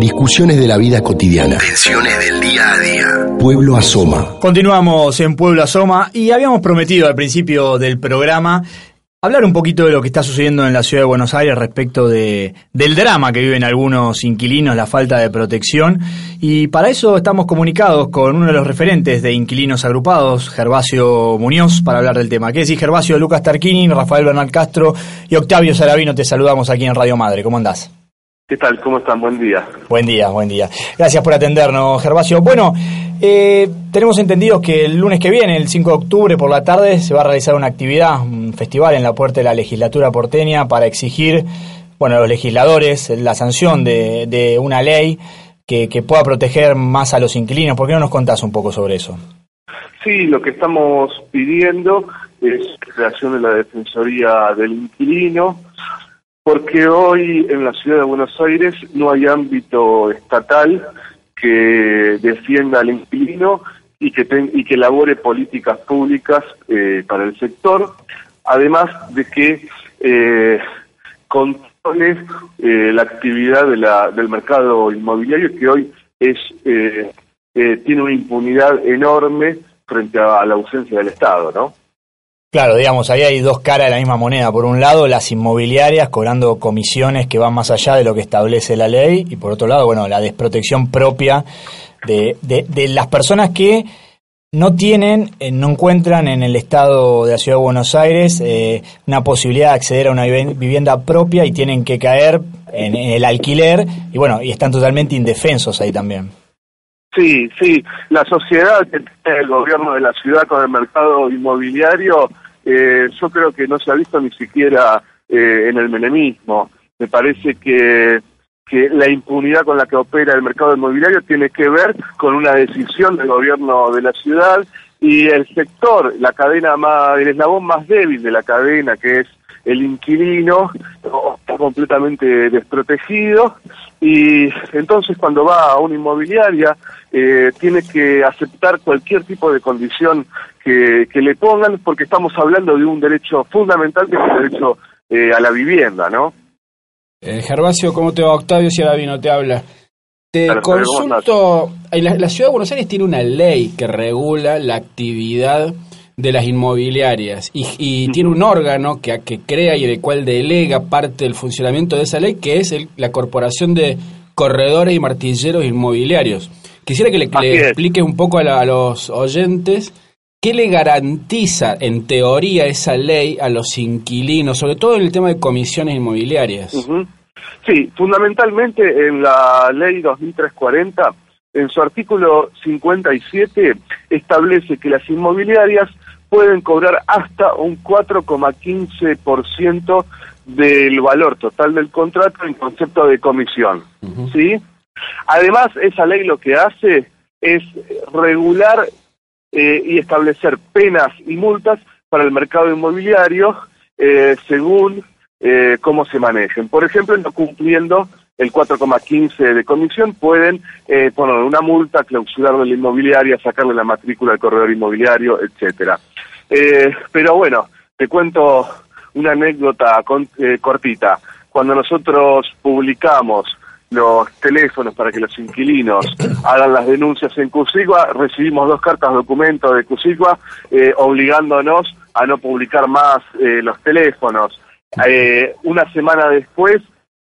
Discusiones de la vida cotidiana. Tensiones del día a día. Pueblo Asoma. Continuamos en Pueblo Asoma y habíamos prometido al principio del programa hablar un poquito de lo que está sucediendo en la ciudad de Buenos Aires respecto de, del drama que viven algunos inquilinos, la falta de protección. Y para eso estamos comunicados con uno de los referentes de inquilinos agrupados, Gervasio Muñoz, para hablar del tema. ¿Qué decís, Gervasio? Lucas Tarquini, Rafael Bernal Castro y Octavio Saravino, te saludamos aquí en Radio Madre. ¿Cómo andás? ¿Qué tal? ¿Cómo están? Buen día. Buen día, buen día. Gracias por atendernos, Gervasio. Bueno, eh, tenemos entendido que el lunes que viene, el 5 de octubre por la tarde, se va a realizar una actividad, un festival en la puerta de la legislatura porteña para exigir, bueno, a los legisladores la sanción de, de una ley que, que pueda proteger más a los inquilinos. ¿Por qué no nos contás un poco sobre eso? Sí, lo que estamos pidiendo es creación de la Defensoría del Inquilino, porque hoy en la ciudad de Buenos Aires no hay ámbito estatal que defienda al inquilino y que, y que elabore políticas públicas eh, para el sector, además de que eh, controle eh, la actividad de la, del mercado inmobiliario que hoy es eh, tiene una impunidad enorme frente a la ausencia del Estado, ¿no? Claro, digamos, ahí hay dos caras de la misma moneda. Por un lado, las inmobiliarias cobrando comisiones que van más allá de lo que establece la ley y por otro lado, bueno, la desprotección propia de, las personas que no tienen, eh, no encuentran en el estado de la ciudad de Buenos Aires eh, una posibilidad de acceder a una vivienda propia y tienen que caer en el alquiler y bueno, y están totalmente indefensos ahí también. Sí, sí, la sociedad que tiene el gobierno de la ciudad con el mercado inmobiliario, eh, yo creo que no se ha visto ni siquiera eh, en el menemismo. Me parece que, que la impunidad con la que opera el mercado inmobiliario tiene que ver con una decisión del gobierno de la ciudad y el sector, la cadena más, el eslabón más débil de la cadena, que es el inquilino, está completamente desprotegido y entonces cuando va a una inmobiliaria eh, tiene que aceptar cualquier tipo de condición que, que, le pongan porque estamos hablando de un derecho fundamental que es el derecho eh, a la vivienda, ¿no? Eh, Gervasio, ¿cómo te va? Octavio Ciaravino te habla. Te Claro, consulto, la, la ciudad de Buenos Aires tiene una ley que regula la actividad de las inmobiliarias y, y tiene un órgano que, que crea y del cual delega parte del funcionamiento de esa ley, que es el- la Corporación de Corredores y Martilleros Inmobiliarios. Quisiera que le, que le Así es. expliques un poco a, la- a los oyentes qué le garantiza en teoría esa ley a los inquilinos, sobre todo en el tema de comisiones inmobiliarias. Sí, fundamentalmente en la ley 2340, en su artículo 57, establece que las inmobiliarias pueden cobrar hasta un 4,15% del valor total del contrato en concepto de comisión. ¿sí? Además, esa ley lo que hace es regular eh, y establecer penas y multas para el mercado inmobiliario eh, según eh, cómo se manejen. Por ejemplo, no cumpliendo el 4,15 de comisión, pueden eh, poner una multa, clausurar de la inmobiliaria, sacarle la matrícula al corredor inmobiliario, etcétera. Eh, pero bueno, te cuento una anécdota con- eh, cortita. Cuando nosotros publicamos los teléfonos para que los inquilinos hagan las denuncias en Cusigua, recibimos dos cartas documento de Cusigua eh, obligándonos a no publicar más eh, los teléfonos. Eh, una semana después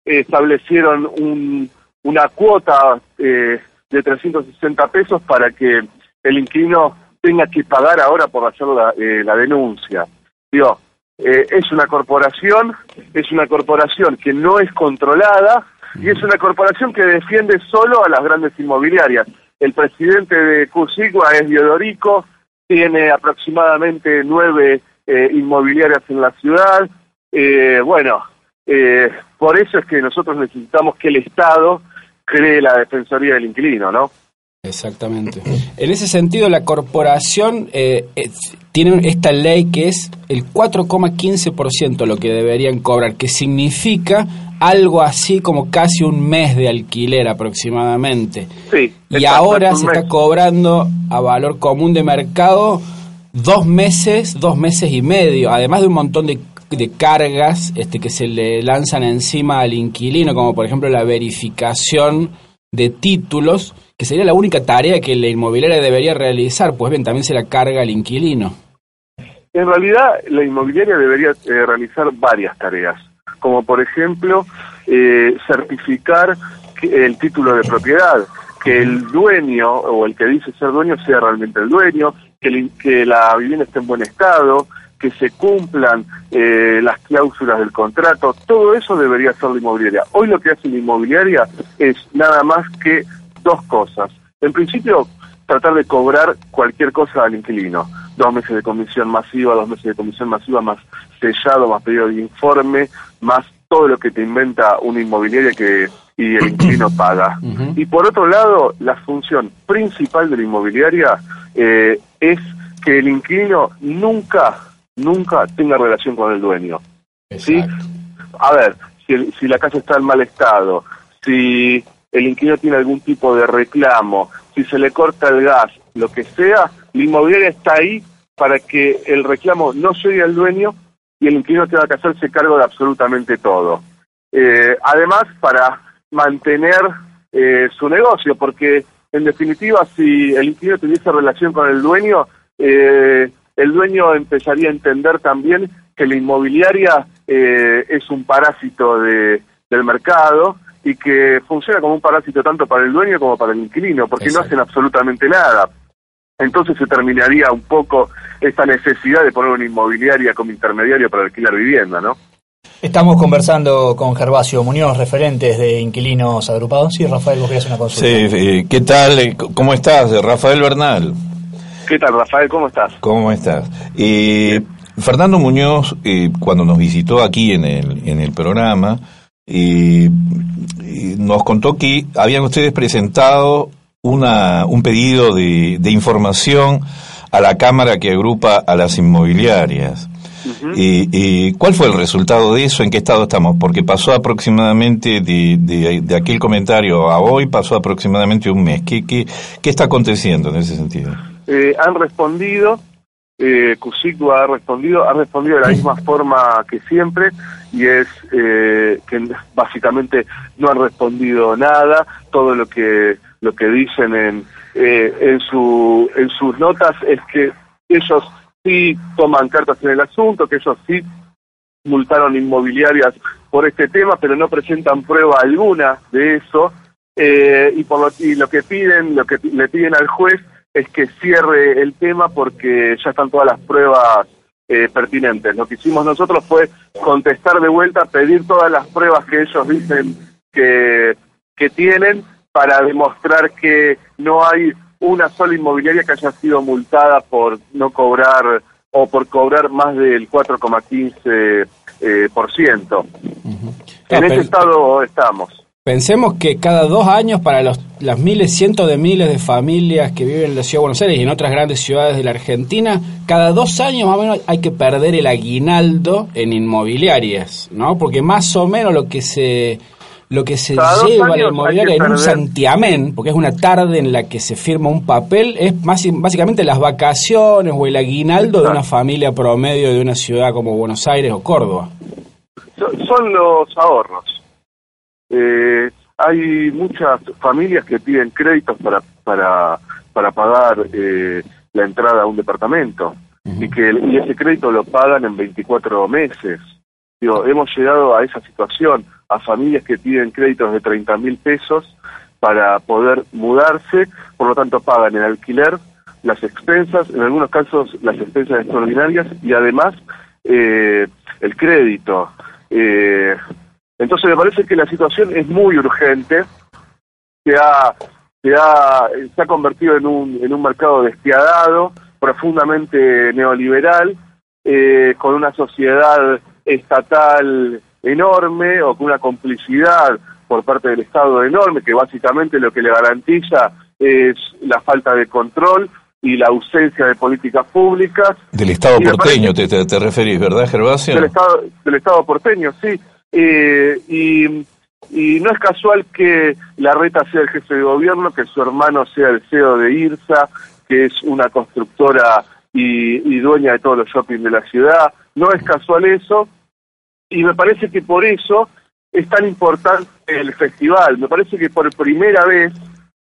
establecieron un- una cuota eh, de 360 pesos para que el inquilino tenga que pagar ahora por hacer la, eh, la denuncia. Digo, eh, es una corporación, es una corporación que no es controlada y es una corporación que defiende solo a las grandes inmobiliarias. El presidente de Cusigua es Diodorico, tiene aproximadamente nueve eh, inmobiliarias en la ciudad. Eh, bueno, eh, por eso es que nosotros necesitamos que el Estado cree la Defensoría del Inquilino, ¿no? Exactamente. En ese sentido, la corporación eh, tiene esta ley que es el 4,15% lo que deberían cobrar, que significa algo así como casi un mes de alquiler aproximadamente. Sí. Y ahora se está cobrando a valor común de mercado dos meses, dos meses y medio, además de un montón de, de cargas este, que se le lanzan encima al inquilino, como por ejemplo la verificación de títulos, que sería la única tarea que la inmobiliaria debería realizar, pues bien, también se la carga al inquilino. En realidad, la inmobiliaria debería eh, realizar varias tareas, como por ejemplo eh, certificar el título de propiedad, que el dueño o el que dice ser dueño sea realmente el dueño, que, que la vivienda esté en buen estado, que se cumplan eh, las cláusulas del contrato, todo eso debería hacer la inmobiliaria. Hoy lo que hace la inmobiliaria es nada más que dos cosas. En principio, tratar de cobrar cualquier cosa al inquilino. Dos meses de comisión masiva, dos meses de comisión masiva más sellado, más pedido de informe, más todo lo que te inventa una inmobiliaria que y el inquilino paga. Y por otro lado, la función principal de la inmobiliaria eh, es que el inquilino nunca nunca tenga relación con el dueño. ¿sí? A ver, si, si la casa está en mal estado, si el inquilino tiene algún tipo de reclamo, si se le corta el gas, lo que sea, la inmobiliaria está ahí para que el reclamo no llegue al dueño y el inquilino tenga que hacerse cargo de absolutamente todo. Eh, además, para mantener eh, su negocio, porque en definitiva, si el inquilino tuviese relación con el dueño, eh, el dueño empezaría a entender también que la inmobiliaria eh, es un parásito de, del mercado y que funciona como un parásito tanto para el dueño como para el inquilino, porque no hacen absolutamente nada. Entonces se terminaría un poco esta necesidad de poner una inmobiliaria como intermediario para alquilar vivienda, ¿no? Estamos conversando con Gervasio Muñoz, referentes de inquilinos agrupados. Sí, Rafael, vos querías una consulta. Sí, ¿qué tal? ¿Cómo estás? Rafael Bernal. ¿Qué tal, Rafael? ¿Cómo estás? ¿Cómo estás? Eh, Fernando Muñoz, eh, cuando nos visitó aquí en el, en el programa, eh, nos contó que habían ustedes presentado una, un pedido de, de información a la Cámara que agrupa a las inmobiliarias. y, ¿Cuál fue el resultado de eso? ¿En qué estado estamos? Porque pasó aproximadamente de, de, de aquel comentario a hoy, pasó aproximadamente un mes. ¿Qué, qué, qué está aconteciendo en ese sentido? Eh, han respondido, eh, ha respondido, ha respondido de la misma forma que siempre y es eh, que básicamente no han respondido nada, todo lo que lo que dicen en eh, en su en sus notas es que ellos sí toman cartas en el asunto, que ellos sí multaron inmobiliarias por este tema, pero no presentan prueba alguna de eso. Eh, y por lo, y lo que piden, lo que le piden al juez es que cierre el tema porque ya están todas las pruebas eh, pertinentes. Lo que hicimos nosotros fue contestar de vuelta, pedir todas las pruebas que ellos dicen que, que tienen para demostrar que no hay una sola inmobiliaria que haya sido multada por no cobrar o por cobrar más del 4,15%. Eh, por ciento. En ese estado estamos. Pensemos que cada dos años para los, las miles, cientos de miles de familias que viven en la Ciudad de Buenos Aires y en otras grandes ciudades de la Argentina, cada dos años más o menos hay que perder el aguinaldo en inmobiliarias, ¿no? Porque más o menos lo que se lo que se lleva a la inmobiliaria en un santiamén, porque es una tarde en la que se firma un papel, es más, básicamente las vacaciones o el aguinaldo de una familia promedio de una ciudad como Buenos Aires o Córdoba. Son los ahorros eh, hay muchas familias que piden créditos para, para, para pagar eh, la entrada a un departamento y que y ese crédito lo pagan en 24 meses. Digo, hemos llegado a esa situación, a familias que piden créditos de 30 mil pesos para poder mudarse, por lo tanto pagan el alquiler, las expensas, en algunos casos las expensas extraordinarias y además eh, el crédito. Eh, entonces me parece que la situación es muy urgente, se ha, se ha, se ha convertido en un, en un mercado despiadado, profundamente neoliberal, eh, con una sociedad estatal enorme o con una complicidad por parte del Estado enorme, que básicamente lo que le garantiza es la falta de control y la ausencia de políticas públicas. Del Estado porteño te, te, referís, ¿verdad, Gervasio? Del Estado, del Estado porteño, sí. Eh, y, y no es casual que la reta sea el jefe de gobierno, que su hermano sea el CEO de IRSA, que es una constructora y, y dueña de todos los shopping de la ciudad. No es casual eso. Y me parece que por eso es tan importante el festival. Me parece que por primera vez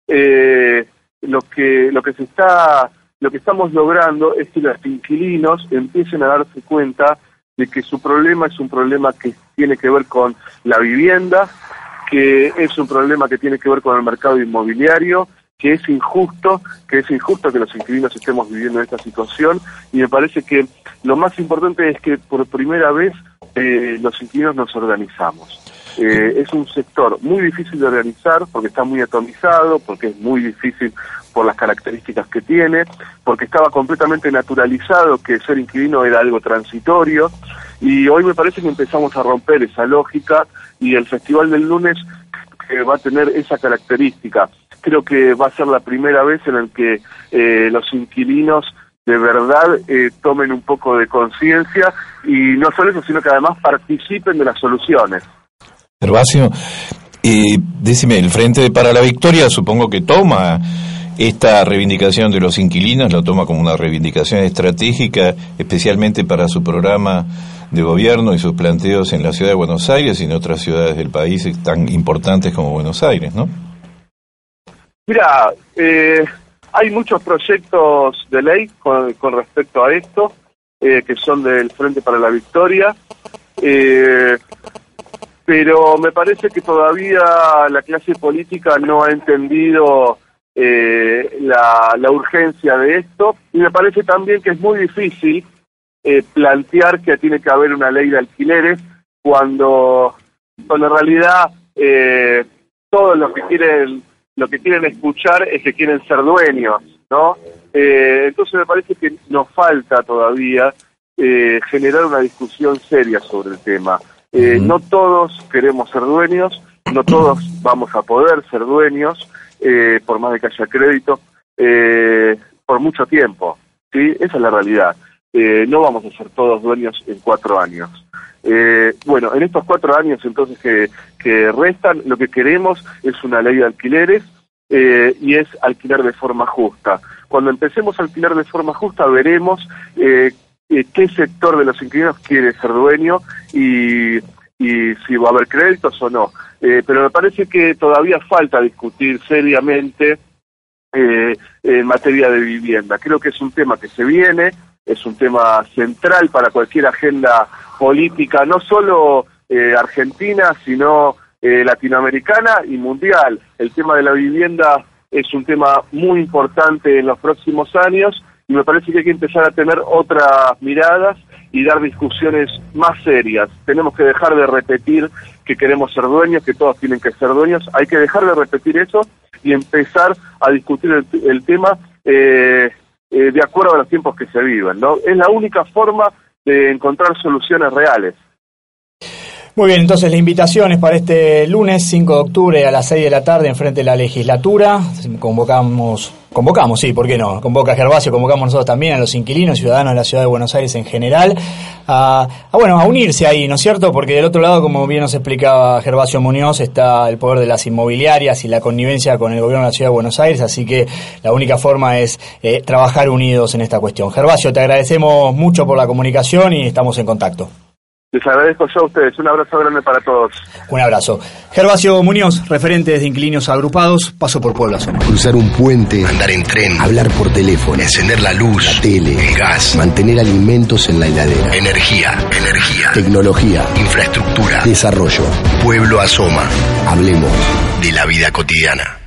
eh, lo que lo que se está lo que estamos logrando es que los inquilinos empiecen a darse cuenta de que su problema es un problema que tiene que ver con la vivienda, que es un problema que tiene que ver con el mercado inmobiliario, que es injusto, que es injusto que los inquilinos estemos viviendo esta situación y me parece que lo más importante es que por primera vez eh, los inquilinos nos organizamos. Eh, es un sector muy difícil de organizar porque está muy atomizado, porque es muy difícil por las características que tiene, porque estaba completamente naturalizado que ser inquilino era algo transitorio y hoy me parece que empezamos a romper esa lógica y el festival del lunes va a tener esa característica. Creo que va a ser la primera vez en el que eh, los inquilinos de verdad eh, tomen un poco de conciencia y no solo eso, sino que además participen de las soluciones. Gervasio, eh, decime, el Frente para la Victoria supongo que toma esta reivindicación de los inquilinos, lo toma como una reivindicación estratégica, especialmente para su programa de gobierno y sus planteos en la ciudad de Buenos Aires y en otras ciudades del país tan importantes como Buenos Aires, ¿no? Mira, eh, hay muchos proyectos de ley con, respecto a esto, eh, que son del Frente para la Victoria. Eh, pero me parece que todavía la clase política no ha entendido eh, la, urgencia de esto y me parece también que es muy difícil eh, plantear que tiene que haber una ley de alquileres cuando, cuando en realidad eh, todos los que quieren lo que quieren escuchar es que quieren ser dueños, ¿no? entonces me parece que nos falta todavía generar una discusión seria sobre el tema. Eh, no todos queremos ser dueños, no todos vamos a poder ser dueños, eh, por más de que haya crédito, eh, por mucho tiempo. ¿sí? Esa es la realidad. No vamos a ser todos dueños en cuatro años. bueno, en estos cuatro años entonces que, que restan, lo que queremos es una ley de alquileres y es alquilar de forma justa. Cuando empecemos a alquilar de forma justa veremos eh, qué sector de los inquilinos quiere ser dueño y, y si va a haber créditos o no. Eh, pero me parece que todavía falta discutir seriamente eh, en materia de vivienda. Creo que es un tema que se viene, es un tema central para cualquier agenda política, no solo argentina, sino latinoamericana y mundial. El tema de la vivienda es un tema muy importante en los próximos años y me parece que hay que empezar a tener otras miradas y dar discusiones más serias. Tenemos que dejar de repetir que queremos ser dueños, que todos tienen que ser dueños. Hay que dejar de repetir eso y empezar a discutir el, tema eh, eh, de acuerdo a los tiempos que se viven. ¿no? Es la única forma de encontrar soluciones reales. Muy bien, entonces la invitación es para este lunes 5 de octubre a las 6 de la tarde en frente de la legislatura. Convocamos, convocamos, sí, ¿por qué no? Convoca Gervasio, convocamos nosotros también a los inquilinos, ciudadanos de la ciudad de Buenos Aires en general, a, bueno, a unirse ahí, ¿no es cierto? Porque del otro lado, como bien nos explicaba Gervasio Muñoz, está el poder de las inmobiliarias y la connivencia con el gobierno de la ciudad de Buenos Aires, así que la única forma es eh, trabajar unidos en esta cuestión. Gervasio, te agradecemos mucho por la comunicación y estamos en contacto. Les agradezco yo a ustedes. Un abrazo grande para todos. Un abrazo. Gervasio Muñoz, referente de Inquilinos Agrupados, paso por Puebla Cruzar un puente, andar en tren, hablar por teléfono, encender la luz, la tele, el gas, mantener alimentos en la heladera, energía, energía, tecnología, infraestructura, desarrollo. Pueblo Asoma. Hablemos. De la vida cotidiana.